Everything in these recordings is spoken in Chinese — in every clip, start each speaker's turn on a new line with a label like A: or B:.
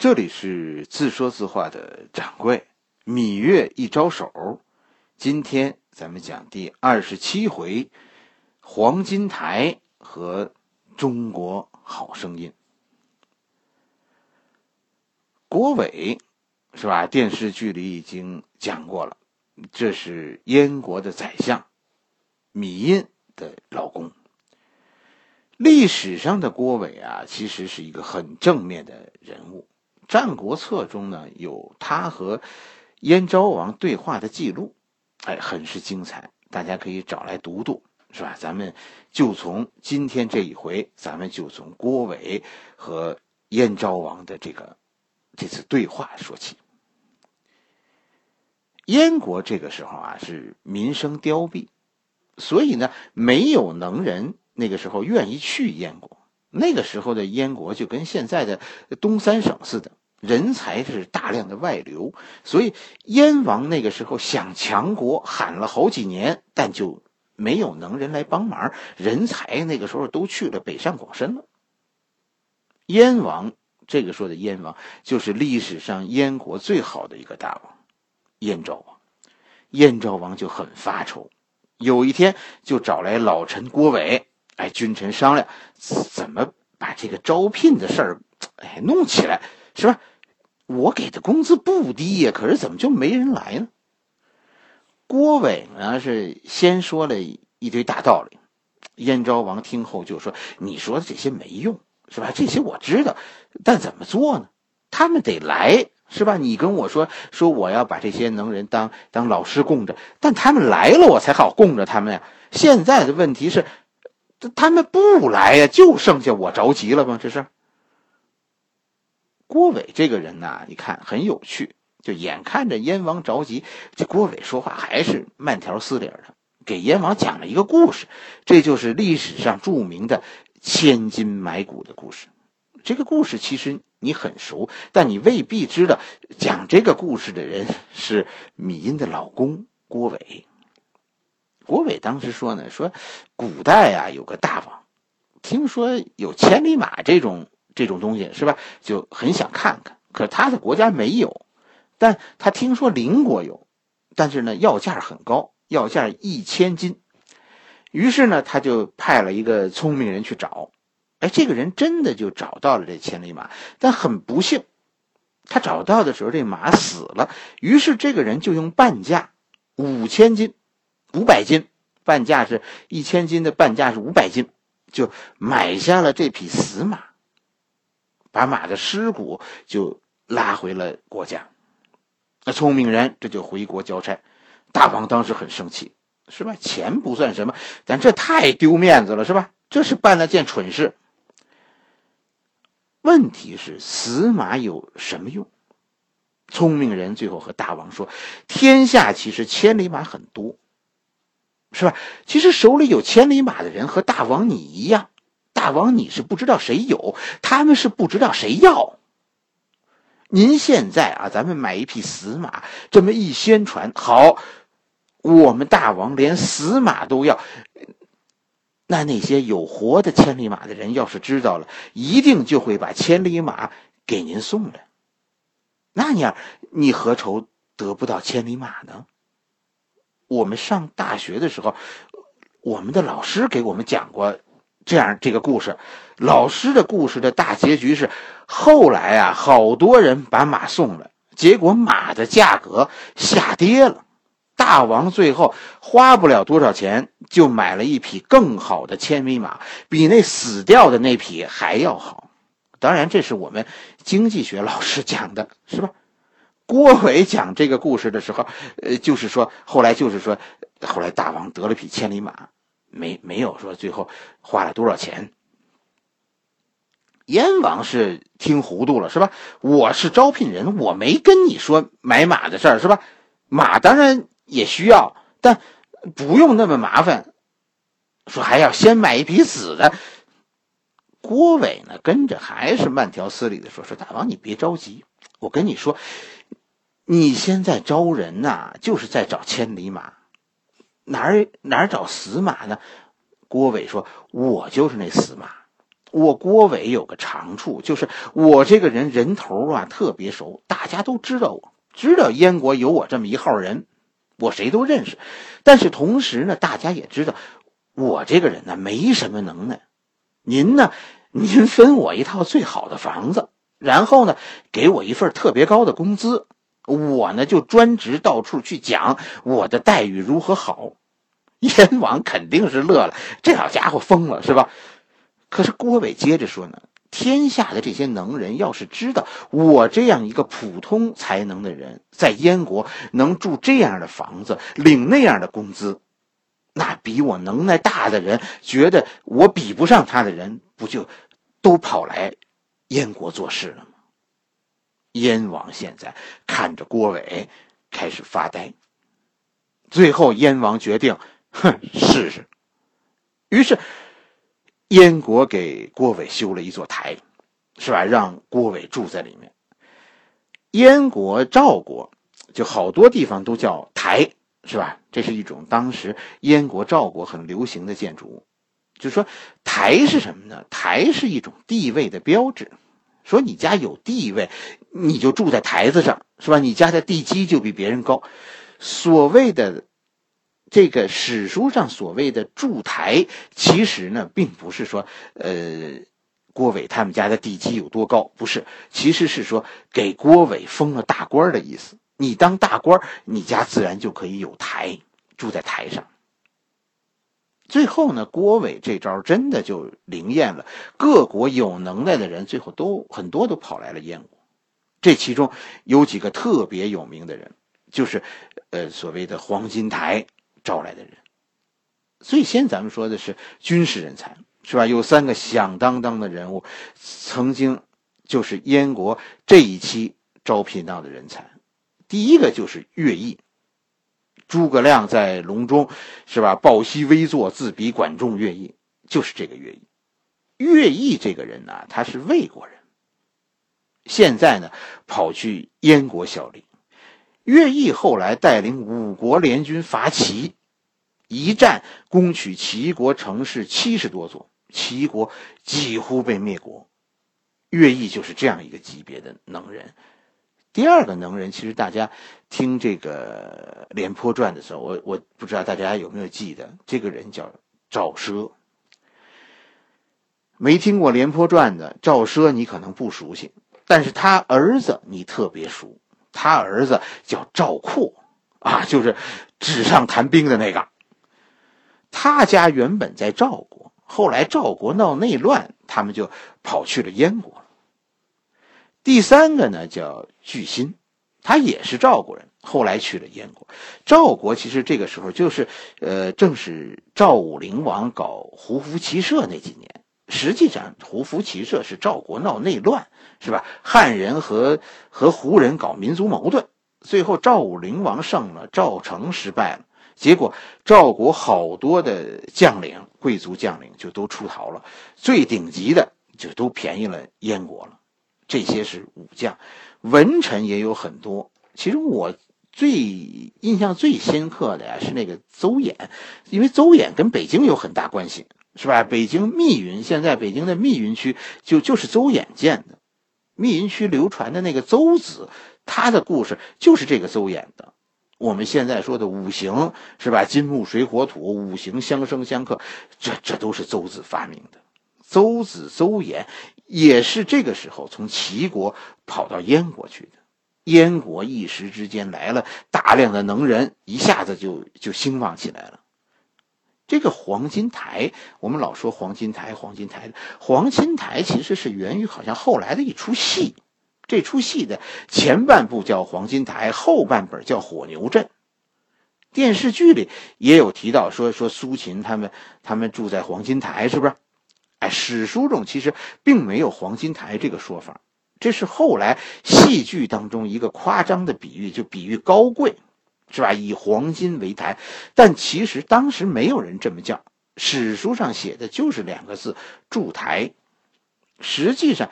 A: 这里是自说自话的掌柜，芈月一招手。今天咱们讲第二十七回，黄金台和中国好声音。郭伟是吧？电视剧里已经讲过了，这是燕国的宰相，芈印的老公。历史上的郭伟啊，其实是一个很正面的人物。《战国策》中呢有他和燕昭王对话的记录，哎，很是精彩，大家可以找来读读，是吧？咱们就从今天这一回，咱们就从郭伟和燕昭王的这个这次对话说起。燕国这个时候啊是民生凋敝，所以呢没有能人，那个时候愿意去燕国。那个时候的燕国就跟现在的东三省似的。人才是大量的外流，所以燕王那个时候想强国，喊了好几年，但就没有能人来帮忙。人才那个时候都去了北上广深了。燕王这个说的燕王，就是历史上燕国最好的一个大王，燕昭王。燕昭王就很发愁，有一天就找来老臣郭伟，哎，君臣商量，怎么把这个招聘的事儿，哎，弄起来，是吧？我给的工资不低呀，可是怎么就没人来呢？郭伟呢是先说了一堆大道理，燕昭王听后就说：“你说的这些没用，是吧？这些我知道，但怎么做呢？他们得来，是吧？你跟我说说，我要把这些能人当当老师供着，但他们来了，我才好供着他们呀。现在的问题是，他们不来呀，就剩下我着急了吗？这是。”郭伟这个人呐，你看很有趣，就眼看着燕王着急，这郭伟说话还是慢条斯理的，给燕王讲了一个故事，这就是历史上著名的千金买骨的故事。这个故事其实你很熟，但你未必知道，讲这个故事的人是芈音的老公郭伟。郭伟当时说呢，说古代啊有个大王，听说有千里马这种。这种东西是吧？就很想看看，可他的国家没有，但他听说邻国有，但是呢，要价很高，要价一千金。于是呢，他就派了一个聪明人去找，哎，这个人真的就找到了这千里马，但很不幸，他找到的时候这马死了。于是这个人就用半价，五千金，五百斤，半价是一千斤的半价是五百斤，就买下了这匹死马。把马的尸骨就拉回了国家，那聪明人这就回国交差。大王当时很生气，是吧？钱不算什么，但这太丢面子了，是吧？这是办了件蠢事。问题是死马有什么用？聪明人最后和大王说：“天下其实千里马很多，是吧？其实手里有千里马的人和大王你一样。”大王，你是不知道谁有，他们是不知道谁要。您现在啊，咱们买一匹死马，这么一宣传，好，我们大王连死马都要。那那些有活的千里马的人，要是知道了，一定就会把千里马给您送来。那样，你何愁得不到千里马呢？我们上大学的时候，我们的老师给我们讲过。这样，这个故事，老师的故事的大结局是，后来啊，好多人把马送了，结果马的价格下跌了，大王最后花不了多少钱，就买了一匹更好的千里马，比那死掉的那匹还要好。当然，这是我们经济学老师讲的，是吧？郭伟讲这个故事的时候，呃，就是说，后来就是说，后来大王得了匹千里马。没没有说最后花了多少钱？燕王是听糊涂了是吧？我是招聘人，我没跟你说买马的事儿是吧？马当然也需要，但不用那么麻烦。说还要先买一匹死的。郭伟呢跟着还是慢条斯理的说：“说大王你别着急，我跟你说，你现在招人呐，就是在找千里马。”哪儿哪儿找死马呢？郭伟说：“我就是那死马，我郭伟有个长处，就是我这个人人头啊特别熟，大家都知道我，知道燕国有我这么一号人，我谁都认识。但是同时呢，大家也知道我这个人呢没什么能耐。您呢，您分我一套最好的房子，然后呢给我一份特别高的工资，我呢就专职到处去讲我的待遇如何好。燕王肯定是乐了，这好家伙疯了是吧？可是郭伟接着说呢：“天下的这些能人，要是知道我这样一个普通才能的人，在燕国能住这样的房子，领那样的工资，那比我能耐大的人，觉得我比不上他的人，不就都跑来燕国做事了吗？”燕王现在看着郭伟，开始发呆。最后，燕王决定：“ 哼，试试。”于是。燕国给郭伟修了一座台，是吧？让郭伟住在里面。燕国、赵国就好多地方都叫台，是吧？这是一种当时燕国、赵国很流行的建筑物。就说台是什么呢？台是一种地位的标志，说你家有地位，你就住在台子上，是吧？你家的地基就比别人高。所谓的。这个史书上所谓的筑台，其实呢，并不是说，呃，郭伟他们家的地基有多高，不是，其实是说给郭伟封了大官的意思。你当大官，你家自然就可以有台，住在台上。最后呢，郭伟这招真的就灵验了，各国有能耐的人最后都很多都跑来了燕国，这其中有几个特别有名的人，就是，呃，所谓的黄金台。招来的人，最先咱们说的是军事人才，是吧？有三个响当当的人物，曾经就是燕国这一期招聘到的人才。第一个就是乐毅，诸葛亮在隆中，是吧？抱膝微坐，自比管仲、乐毅，就是这个乐毅。乐毅这个人呢，他是魏国人，现在呢跑去燕国效力。乐毅后来带领五国联军伐齐，一战攻取齐国城市七十多座，齐国几乎被灭国。乐毅就是这样一个级别的能人。第二个能人，其实大家听这个《廉颇传》的时候，我我不知道大家有没有记得，这个人叫赵奢。没听过《廉颇传》的赵奢，你可能不熟悉，但是他儿子你特别熟。他儿子叫赵括，啊，就是纸上谈兵的那个。他家原本在赵国，后来赵国闹内乱，他们就跑去了燕国。第三个呢叫巨辛，他也是赵国人，后来去了燕国。赵国其实这个时候就是，呃，正是赵武灵王搞胡服骑射那几年。实际上，胡服骑射是赵国闹内乱，是吧？汉人和和胡人搞民族矛盾，最后赵武灵王胜了，赵成失败了。结果赵国好多的将领、贵族将领就都出逃了，最顶级的就都便宜了燕国了。这些是武将，文臣也有很多。其实我最印象最深刻的呀是那个邹衍，因为邹衍跟北京有很大关系。是吧？北京密云，现在北京的密云区就就是邹衍建的。密云区流传的那个邹子，他的故事就是这个邹衍的。我们现在说的五行是吧？金木水火土，五行相生相克，这这都是邹子发明的。邹子邹衍也是这个时候从齐国跑到燕国去的。燕国一时之间来了大量的能人，一下子就就兴旺起来了。这个黄金台，我们老说黄金台，黄金台黄金台其实是源于好像后来的一出戏，这出戏的前半部叫黄金台，后半本叫火牛阵。电视剧里也有提到说说苏秦他们他们住在黄金台，是不是？哎，史书中其实并没有黄金台这个说法，这是后来戏剧当中一个夸张的比喻，就比喻高贵。是吧？以黄金为台，但其实当时没有人这么叫，史书上写的就是两个字“筑台”。实际上，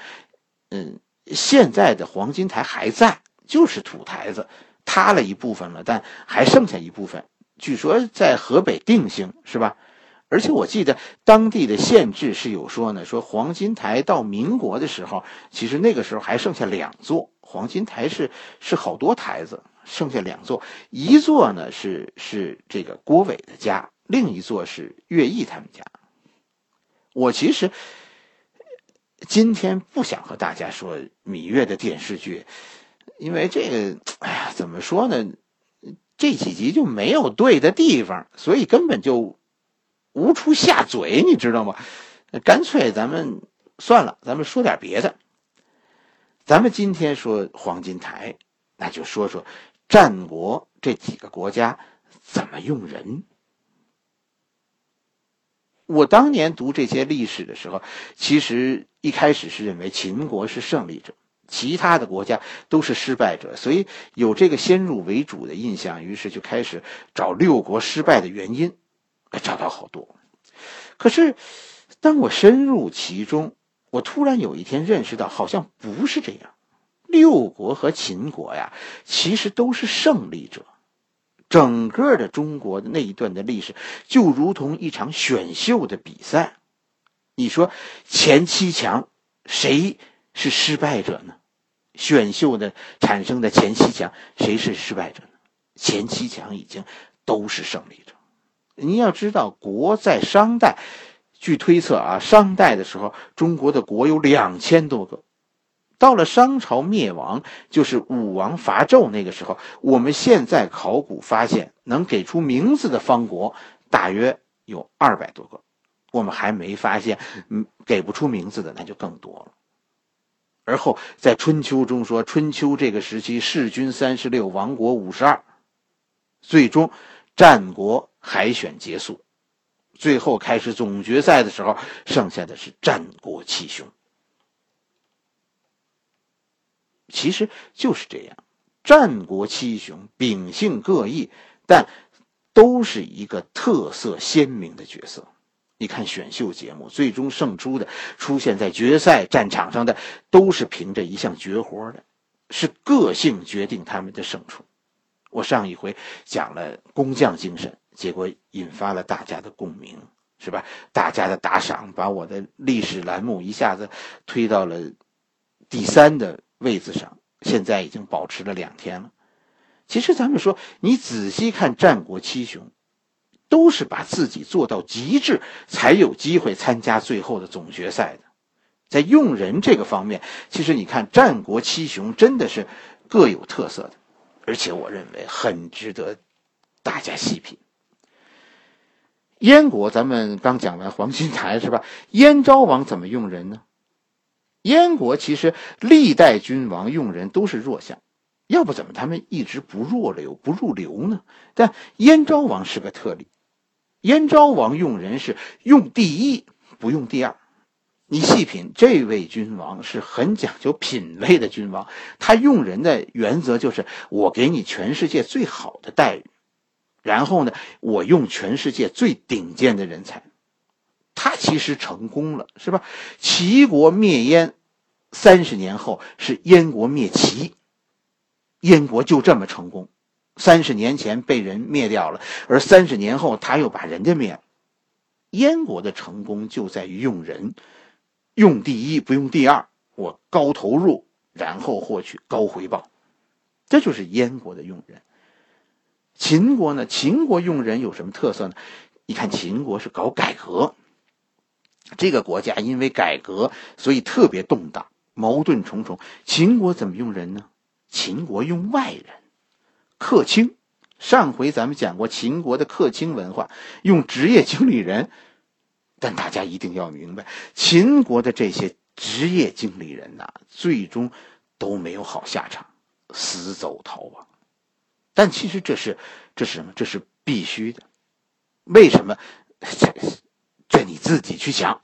A: 嗯，现在的黄金台还在，就是土台子，塌了一部分了，但还剩下一部分。据说在河北定兴，是吧？而且我记得当地的县志是有说呢，说黄金台到民国的时候，其实那个时候还剩下两座黄金台是是好多台子，剩下两座，一座呢是是这个郭伟的家，另一座是乐毅他们家。我其实今天不想和大家说芈月的电视剧，因为这个，哎呀，怎么说呢？这几集就没有对的地方，所以根本就无处下嘴，你知道吗？干脆咱们算了，咱们说点别的。咱们今天说黄金台，那就说说战国这几个国家怎么用人。我当年读这些历史的时候，其实一开始是认为秦国是胜利者。其他的国家都是失败者，所以有这个先入为主的印象，于是就开始找六国失败的原因，找到好多。可是，当我深入其中，我突然有一天认识到，好像不是这样。六国和秦国呀，其实都是胜利者。整个的中国的那一段的历史，就如同一场选秀的比赛。你说前七强谁是失败者呢？选秀的产生的前七强，谁是失败者呢？前七强已经都是胜利者。你要知道，国在商代，据推测啊，商代的时候，中国的国有两千多个。到了商朝灭亡，就是武王伐纣那个时候，我们现在考古发现，能给出名字的方国大约有二百多个。我们还没发现，嗯，给不出名字的那就更多了。而后，在春秋中说，春秋这个时期，弑君三十六，亡国五十二，最终战国海选结束，最后开始总决赛的时候，剩下的是战国七雄。其实就是这样，战国七雄秉性各异，但都是一个特色鲜明的角色。你看选秀节目，最终胜出的出现在决赛战场上的，都是凭着一项绝活的，是个性决定他们的胜出。我上一回讲了工匠精神，结果引发了大家的共鸣，是吧？大家的打赏把我的历史栏目一下子推到了第三的位子上，现在已经保持了两天了。其实咱们说，你仔细看战国七雄。都是把自己做到极致，才有机会参加最后的总决赛的。在用人这个方面，其实你看战国七雄真的是各有特色的，而且我认为很值得大家细品。燕国咱们刚讲完黄金台是吧？燕昭王怎么用人呢？燕国其实历代君王用人都是弱项，要不怎么他们一直不弱流不入流呢？但燕昭王是个特例。燕昭王用人是用第一，不用第二。你细品，这位君王是很讲究品位的君王。他用人的原则就是：我给你全世界最好的待遇，然后呢，我用全世界最顶尖的人才。他其实成功了，是吧？齐国灭燕，三十年后是燕国灭齐，燕国就这么成功。三十年前被人灭掉了，而三十年后他又把人家灭了。燕国的成功就在于用人，用第一不用第二，我高投入，然后获取高回报，这就是燕国的用人。秦国呢？秦国用人有什么特色呢？你看秦国是搞改革，这个国家因为改革，所以特别动荡，矛盾重重。秦国怎么用人呢？秦国用外人。客卿，上回咱们讲过秦国的客卿文化，用职业经理人，但大家一定要明白，秦国的这些职业经理人呐，最终都没有好下场，死走逃亡。但其实这是这是什么？这是必须的。为什么？这你自己去想，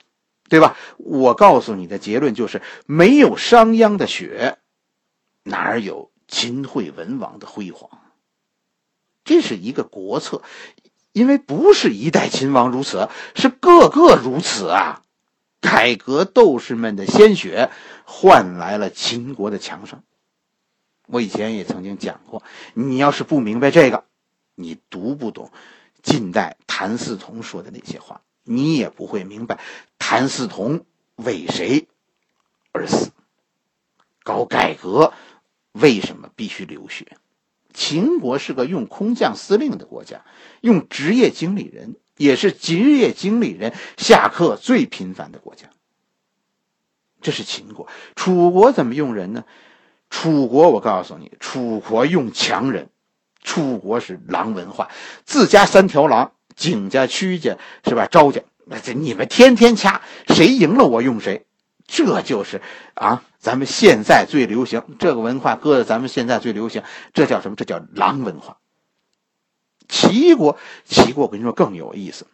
A: 对吧？我告诉你的结论就是：没有商鞅的血，哪有秦惠文王的辉煌？这是一个国策，因为不是一代秦王如此，是个个如此啊！改革斗士们的鲜血换来了秦国的强盛。我以前也曾经讲过，你要是不明白这个，你读不懂近代谭嗣同说的那些话。你也不会明白谭嗣同为谁而死，搞改革为什么必须流血。秦国是个用空降司令的国家，用职业经理人，也是职业经理人下课最频繁的国家。这是秦国，楚国怎么用人呢？楚国，我告诉你，楚国用强人。楚国是狼文化，自家三条狼，景家、屈家是吧？赵家，那这你们天天掐，谁赢了我用谁，这就是啊，咱们现在最流行这个文化，搁在咱们现在最流行，这叫什么？这叫狼文化。齐国，齐国，我跟你说更有意思。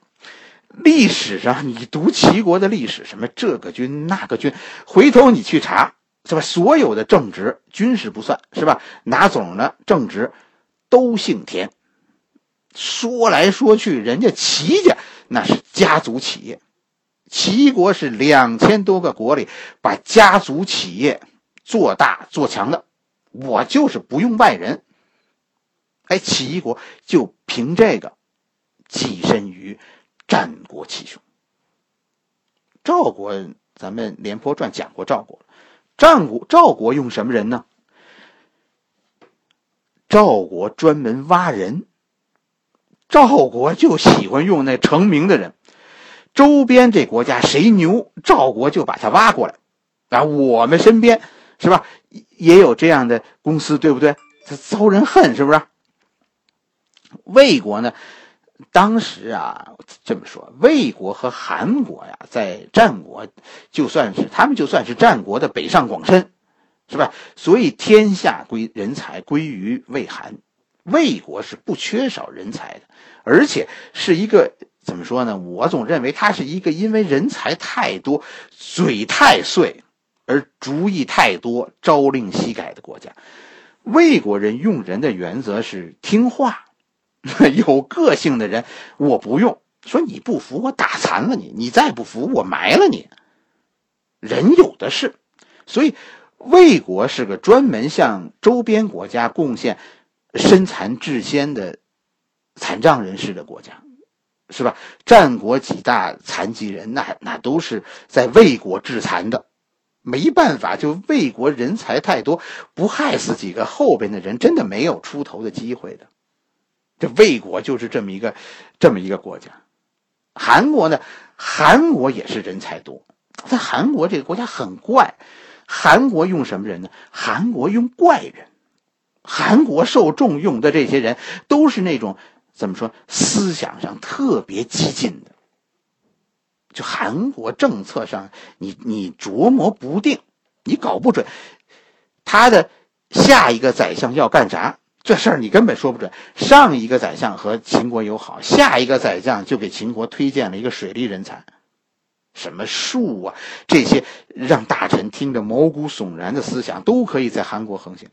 A: 历史上，你读齐国的历史，什么这个军那个军，回头你去查，是吧？所有的正直军事不算，是吧？哪种呢？正直都姓田。说来说去，人家齐家那是家族企业，齐国是两千多个国里把家族企业做大做强的。我就是不用外人，哎，齐国就凭这个跻身于。战国七雄，赵国，咱们《廉颇传》讲过赵国。战国赵国用什么人呢？赵国专门挖人，赵国就喜欢用那成名的人。周边这国家谁牛，赵国就把他挖过来。啊，我们身边是吧，也有这样的公司，对不对？他遭人恨，是不是？魏国呢？当时啊，这么说，魏国和韩国呀，在战国，就算是他们就算是战国的北上广深，是吧？所以天下归人才归于魏韩，魏国是不缺少人才的，而且是一个怎么说呢？我总认为它是一个因为人才太多、嘴太碎而主意太多、朝令夕改的国家。魏国人用人的原则是听话。有个性的人，我不用说你不服，我打残了你；你再不服，我埋了你。人有的是，所以魏国是个专门向周边国家贡献身残志坚的残障人士的国家，是吧？战国几大残疾人，那那都是在魏国致残的，没办法，就魏国人才太多，不害死几个后边的人，真的没有出头的机会的。这魏国就是这么一个，这么一个国家。韩国呢，韩国也是人才多。在韩国这个国家很怪，韩国用什么人呢？韩国用怪人。韩国受重用的这些人都是那种怎么说，思想上特别激进的。就韩国政策上，你你琢磨不定，你搞不准，他的下一个宰相要干啥。这事儿你根本说不准。上一个宰相和秦国友好，下一个宰相就给秦国推荐了一个水利人才，什么术啊，这些让大臣听着毛骨悚然的思想都可以在韩国横行。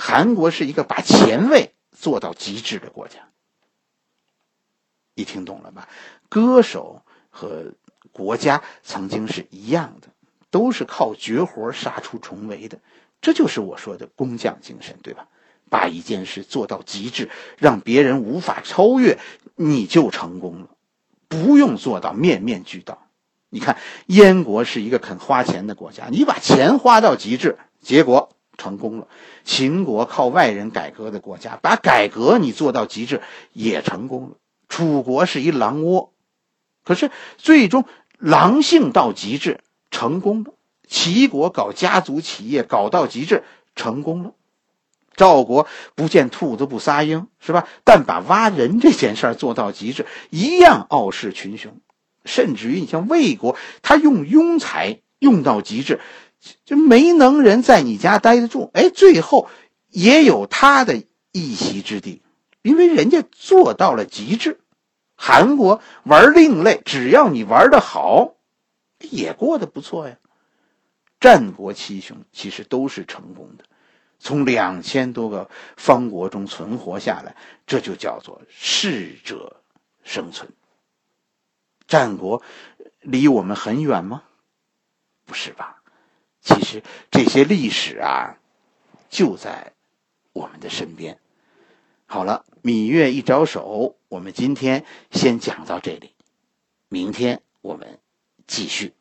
A: 韩国是一个把前卫做到极致的国家。你听懂了吧？歌手和国家曾经是一样的，都是靠绝活杀出重围的。这就是我说的工匠精神，对吧？把一件事做到极致，让别人无法超越，你就成功了。不用做到面面俱到。你看，燕国是一个肯花钱的国家，你把钱花到极致，结果成功了。秦国靠外人改革的国家，把改革你做到极致，也成功了。楚国是一狼窝，可是最终狼性到极致，成功了。齐国搞家族企业搞到极致，成功了。赵国不见兔子不撒鹰，是吧？但把挖人这件事做到极致，一样傲视群雄。甚至于你像魏国，他用庸才用到极致，就没能人在你家待得住。哎，最后也有他的一席之地，因为人家做到了极致。韩国玩另类，只要你玩的好，也过得不错呀。战国七雄其实都是成功的。从两千多个方国中存活下来，这就叫做适者生存。战国离我们很远吗？不是吧？其实这些历史啊，就在我们的身边。好了，芈月一招手，我们今天先讲到这里。明天我们继续。